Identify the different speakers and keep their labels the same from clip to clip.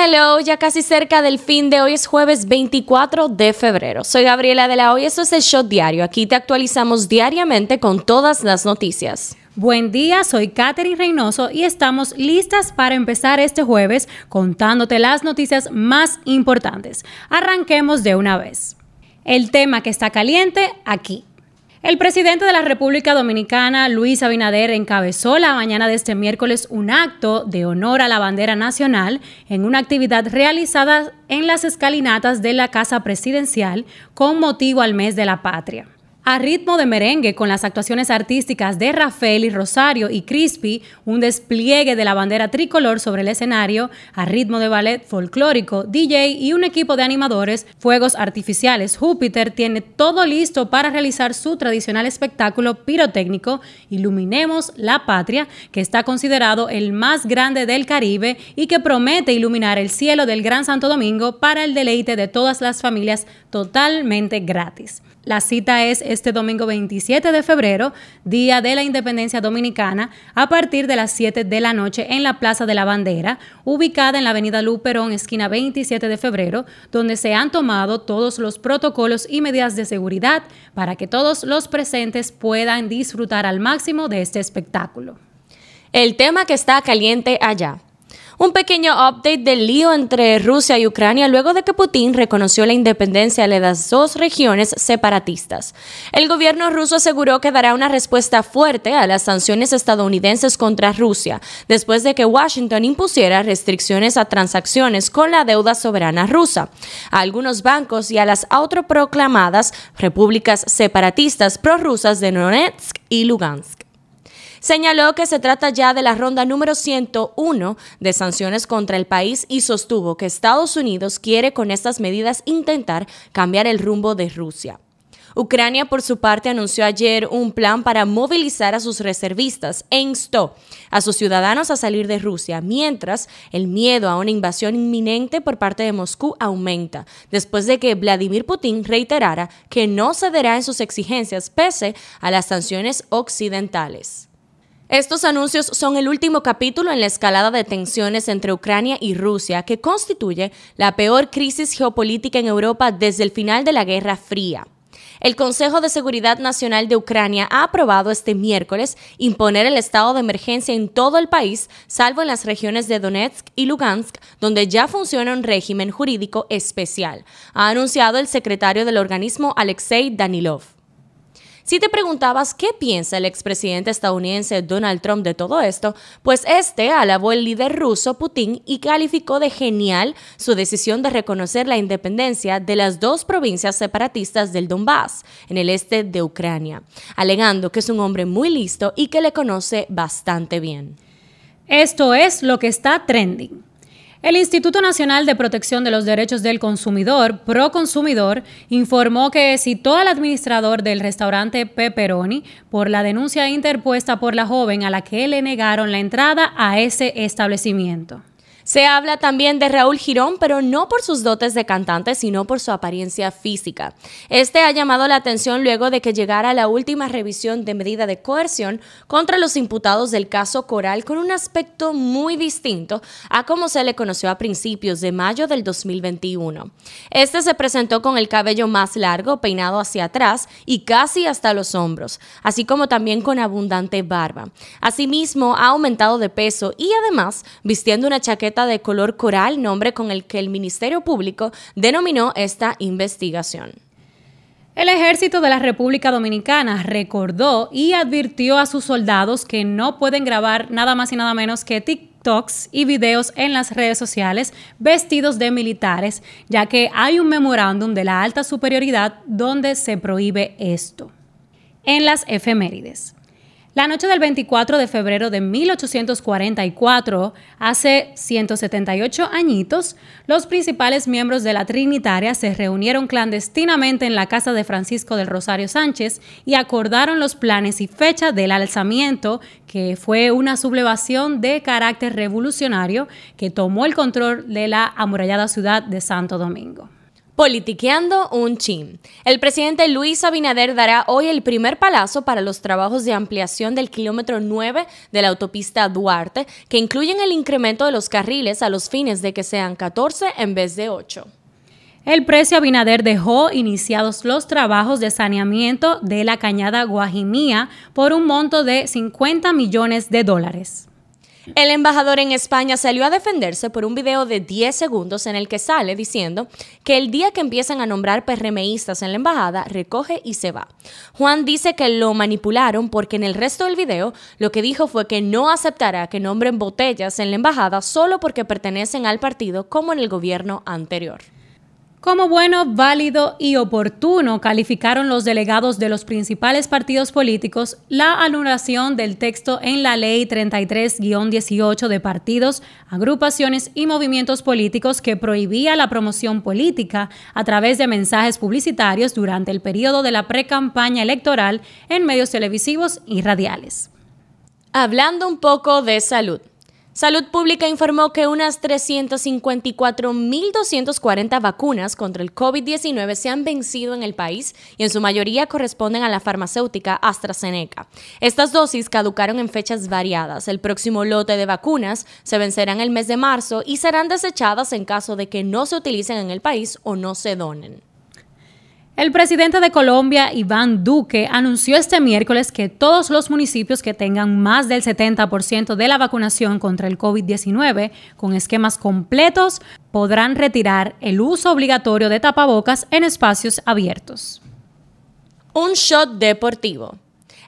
Speaker 1: Hello, ya casi cerca del fin de hoy es jueves 24 de febrero. Soy Gabriela de la Hoy, esto es el Shot Diario. Aquí te actualizamos diariamente con todas las noticias.
Speaker 2: Buen día, soy Katherine Reynoso y estamos listas para empezar este jueves contándote las noticias más importantes. Arranquemos de una vez. El tema que está caliente aquí. El presidente de la República Dominicana, Luis Abinader, encabezó la mañana de este miércoles un acto de honor a la bandera nacional en una actividad realizada en las escalinatas de la Casa Presidencial con motivo al mes de la patria a ritmo de merengue con las actuaciones artísticas de Rafael y Rosario y Crispy, un despliegue de la bandera tricolor sobre el escenario, a ritmo de ballet folclórico, DJ y un equipo de animadores, fuegos artificiales. Júpiter tiene todo listo para realizar su tradicional espectáculo pirotécnico Iluminemos la Patria, que está considerado el más grande del Caribe y que promete iluminar el cielo del Gran Santo Domingo para el deleite de todas las familias totalmente gratis. La cita es este domingo 27 de febrero, Día de la Independencia Dominicana, a partir de las 7 de la noche en la Plaza de la Bandera, ubicada en la Avenida Luperón, esquina 27 de febrero, donde se han tomado todos los protocolos y medidas de seguridad para que todos los presentes puedan disfrutar al máximo de este espectáculo.
Speaker 1: El tema que está caliente allá. Un pequeño update del lío entre Rusia y Ucrania luego de que Putin reconoció la independencia de las dos regiones separatistas. El gobierno ruso aseguró que dará una respuesta fuerte a las sanciones estadounidenses contra Rusia, después de que Washington impusiera restricciones a transacciones con la deuda soberana rusa, a algunos bancos y a las autoproclamadas repúblicas separatistas prorrusas de Donetsk y Lugansk. Señaló que se trata ya de la ronda número 101 de sanciones contra el país y sostuvo que Estados Unidos quiere con estas medidas intentar cambiar el rumbo de Rusia. Ucrania, por su parte, anunció ayer un plan para movilizar a sus reservistas e instó a sus ciudadanos a salir de Rusia, mientras el miedo a una invasión inminente por parte de Moscú aumenta, después de que Vladimir Putin reiterara que no cederá en sus exigencias pese a las sanciones occidentales. Estos anuncios son el último capítulo en la escalada de tensiones entre Ucrania y Rusia, que constituye la peor crisis geopolítica en Europa desde el final de la Guerra Fría. El Consejo de Seguridad Nacional de Ucrania ha aprobado este miércoles imponer el estado de emergencia en todo el país, salvo en las regiones de Donetsk y Lugansk, donde ya funciona un régimen jurídico especial, ha anunciado el secretario del organismo Alexei Danilov. Si te preguntabas qué piensa el expresidente estadounidense Donald Trump de todo esto, pues este alabó el líder ruso Putin y calificó de genial su decisión de reconocer la independencia de las dos provincias separatistas del Donbass, en el este de Ucrania, alegando que es un hombre muy listo y que le conoce bastante bien.
Speaker 2: Esto es lo que está trending. El Instituto Nacional de Protección de los Derechos del Consumidor, Proconsumidor, informó que citó al administrador del restaurante Pepperoni por la denuncia interpuesta por la joven a la que le negaron la entrada a ese establecimiento.
Speaker 1: Se habla también de Raúl Girón, pero no por sus dotes de cantante, sino por su apariencia física. Este ha llamado la atención luego de que llegara la última revisión de medida de coerción contra los imputados del caso Coral con un aspecto muy distinto a como se le conoció a principios de mayo del 2021. Este se presentó con el cabello más largo, peinado hacia atrás y casi hasta los hombros, así como también con abundante barba. Asimismo, ha aumentado de peso y además vistiendo una chaqueta de color coral, nombre con el que el Ministerio Público denominó esta investigación.
Speaker 2: El ejército de la República Dominicana recordó y advirtió a sus soldados que no pueden grabar nada más y nada menos que TikToks y videos en las redes sociales vestidos de militares, ya que hay un memorándum de la alta superioridad donde se prohíbe esto. En las efemérides. La noche del 24 de febrero de 1844, hace 178 añitos, los principales miembros de la Trinitaria se reunieron clandestinamente en la casa de Francisco del Rosario Sánchez y acordaron los planes y fecha del alzamiento, que fue una sublevación de carácter revolucionario que tomó el control de la amurallada ciudad de Santo Domingo.
Speaker 1: Politiqueando un chin. El presidente Luis Abinader dará hoy el primer palazo para los trabajos de ampliación del kilómetro 9 de la autopista Duarte, que incluyen el incremento de los carriles a los fines de que sean 14 en vez de 8.
Speaker 2: El precio Abinader dejó iniciados los trabajos de saneamiento de la cañada Guajimía por un monto de 50 millones de dólares.
Speaker 1: El embajador en España salió a defenderse por un video de 10 segundos en el que sale diciendo que el día que empiezan a nombrar PRMistas en la embajada, recoge y se va. Juan dice que lo manipularon porque en el resto del video lo que dijo fue que no aceptará que nombren botellas en la embajada solo porque pertenecen al partido como en el gobierno anterior.
Speaker 2: Como bueno, válido y oportuno calificaron los delegados de los principales partidos políticos la anulación del texto en la Ley 33-18 de partidos, agrupaciones y movimientos políticos que prohibía la promoción política a través de mensajes publicitarios durante el periodo de la pre-campaña electoral en medios televisivos y radiales.
Speaker 1: Hablando un poco de salud. Salud Pública informó que unas 354.240 vacunas contra el COVID-19 se han vencido en el país y en su mayoría corresponden a la farmacéutica AstraZeneca. Estas dosis caducaron en fechas variadas. El próximo lote de vacunas se vencerá en el mes de marzo y serán desechadas en caso de que no se utilicen en el país o no se donen.
Speaker 2: El presidente de Colombia, Iván Duque, anunció este miércoles que todos los municipios que tengan más del 70% de la vacunación contra el COVID-19 con esquemas completos podrán retirar el uso obligatorio de tapabocas en espacios abiertos.
Speaker 1: Un shot deportivo.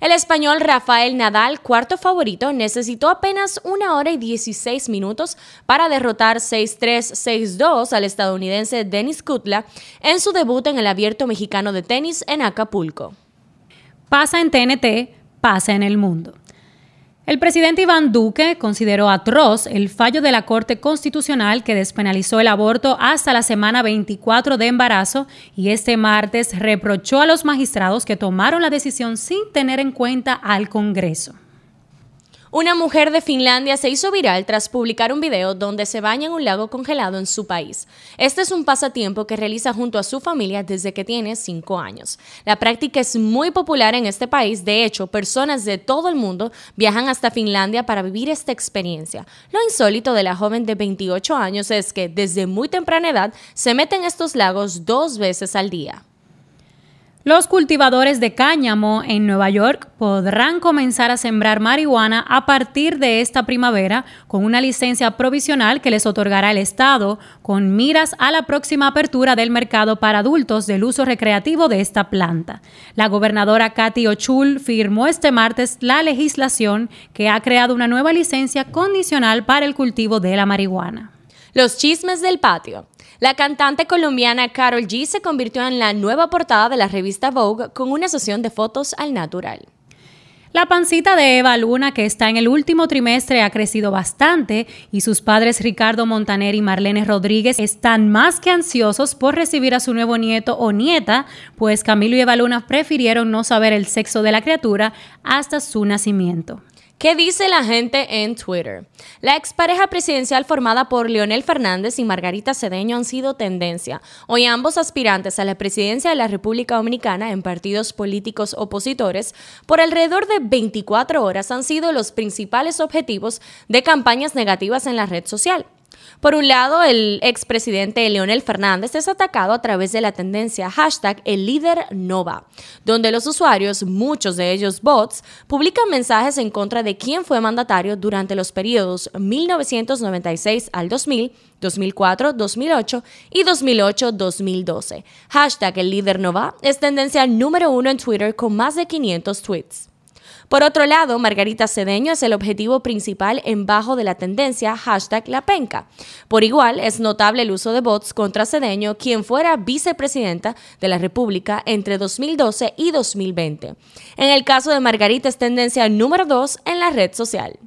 Speaker 1: El español Rafael Nadal, cuarto favorito, necesitó apenas una hora y 16 minutos para derrotar 6-3, 6-2 al estadounidense Denis Kutla en su debut en el Abierto Mexicano de Tenis en Acapulco.
Speaker 2: Pasa en TNT, pasa en el mundo. El presidente Iván Duque consideró atroz el fallo de la Corte Constitucional que despenalizó el aborto hasta la semana 24 de embarazo y este martes reprochó a los magistrados que tomaron la decisión sin tener en cuenta al Congreso.
Speaker 1: Una mujer de Finlandia se hizo viral tras publicar un video donde se baña en un lago congelado en su país. Este es un pasatiempo que realiza junto a su familia desde que tiene 5 años. La práctica es muy popular en este país, de hecho, personas de todo el mundo viajan hasta Finlandia para vivir esta experiencia. Lo insólito de la joven de 28 años es que desde muy temprana edad se mete en estos lagos dos veces al día.
Speaker 2: Los cultivadores de cáñamo en Nueva York podrán comenzar a sembrar marihuana a partir de esta primavera con una licencia provisional que les otorgará el Estado con miras a la próxima apertura del mercado para adultos del uso recreativo de esta planta. La gobernadora Katy Ochul firmó este martes la legislación que ha creado una nueva licencia condicional para el cultivo de la marihuana.
Speaker 1: Los chismes del patio. La cantante colombiana Carol G se convirtió en la nueva portada de la revista Vogue con una sesión de fotos al natural.
Speaker 2: La pancita de Eva Luna, que está en el último trimestre, ha crecido bastante y sus padres Ricardo Montaner y Marlene Rodríguez están más que ansiosos por recibir a su nuevo nieto o nieta, pues Camilo y Eva Luna prefirieron no saber el sexo de la criatura hasta su nacimiento.
Speaker 1: ¿Qué dice la gente en Twitter? La expareja presidencial formada por Leonel Fernández y Margarita Cedeño han sido tendencia. Hoy ambos aspirantes a la presidencia de la República Dominicana en partidos políticos opositores por alrededor de 24 horas han sido los principales objetivos de campañas negativas en la red social. Por un lado, el expresidente Leonel Fernández es atacado a través de la tendencia hashtag el líder Nova, donde los usuarios, muchos de ellos bots, publican mensajes en contra de quién fue mandatario durante los periodos 1996 al 2000, 2004, 2008 y 2008-2012. Hashtag el líder Nova es tendencia número uno en Twitter con más de 500 tweets. Por otro lado, Margarita Cedeño es el objetivo principal en bajo de la tendencia hashtag La Penca. Por igual, es notable el uso de bots contra Cedeño, quien fuera vicepresidenta de la República entre 2012 y 2020. En el caso de Margarita es tendencia número 2 en la red social.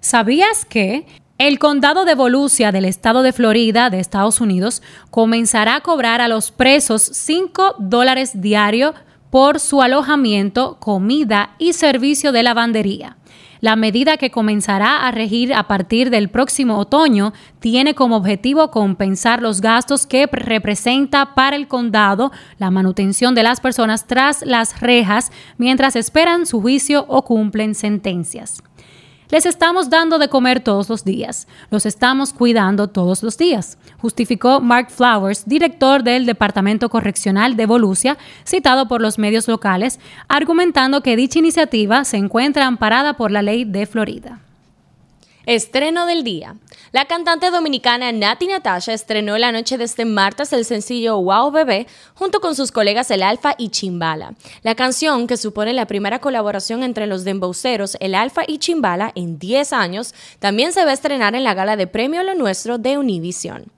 Speaker 2: ¿Sabías que el condado de Volusia del estado de Florida de Estados Unidos comenzará a cobrar a los presos 5 dólares diarios por su alojamiento, comida y servicio de lavandería. La medida que comenzará a regir a partir del próximo otoño tiene como objetivo compensar los gastos que representa para el condado la manutención de las personas tras las rejas mientras esperan su juicio o cumplen sentencias. Les estamos dando de comer todos los días, los estamos cuidando todos los días, justificó Mark Flowers, director del Departamento Correccional de Volusia, citado por los medios locales, argumentando que dicha iniciativa se encuentra amparada por la ley de Florida.
Speaker 1: Estreno del día. La cantante dominicana Nati Natasha estrenó la noche de este martes el sencillo Wow Bebé junto con sus colegas El Alfa y Chimbala. La canción, que supone la primera colaboración entre los dembowceros El Alfa y Chimbala en 10 años, también se va a estrenar en la gala de Premio Lo Nuestro de Univision.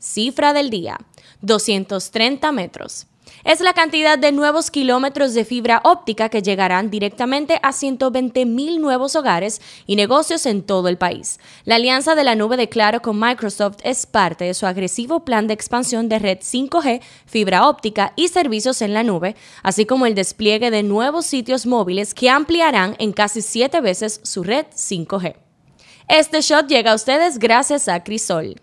Speaker 1: Cifra del día: 230 metros es la cantidad de nuevos kilómetros de fibra óptica que llegarán directamente a 120 mil nuevos hogares y negocios en todo el país. La alianza de la nube de Claro con Microsoft es parte de su agresivo plan de expansión de red 5G, fibra óptica y servicios en la nube, así como el despliegue de nuevos sitios móviles que ampliarán en casi siete veces su red 5G. Este shot llega a ustedes gracias a Crisol.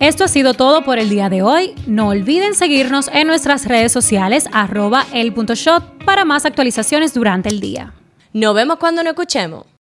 Speaker 2: Esto ha sido todo por el día de hoy. No olviden seguirnos en nuestras redes sociales arroba el.shot para más actualizaciones durante el día.
Speaker 1: Nos vemos cuando nos escuchemos.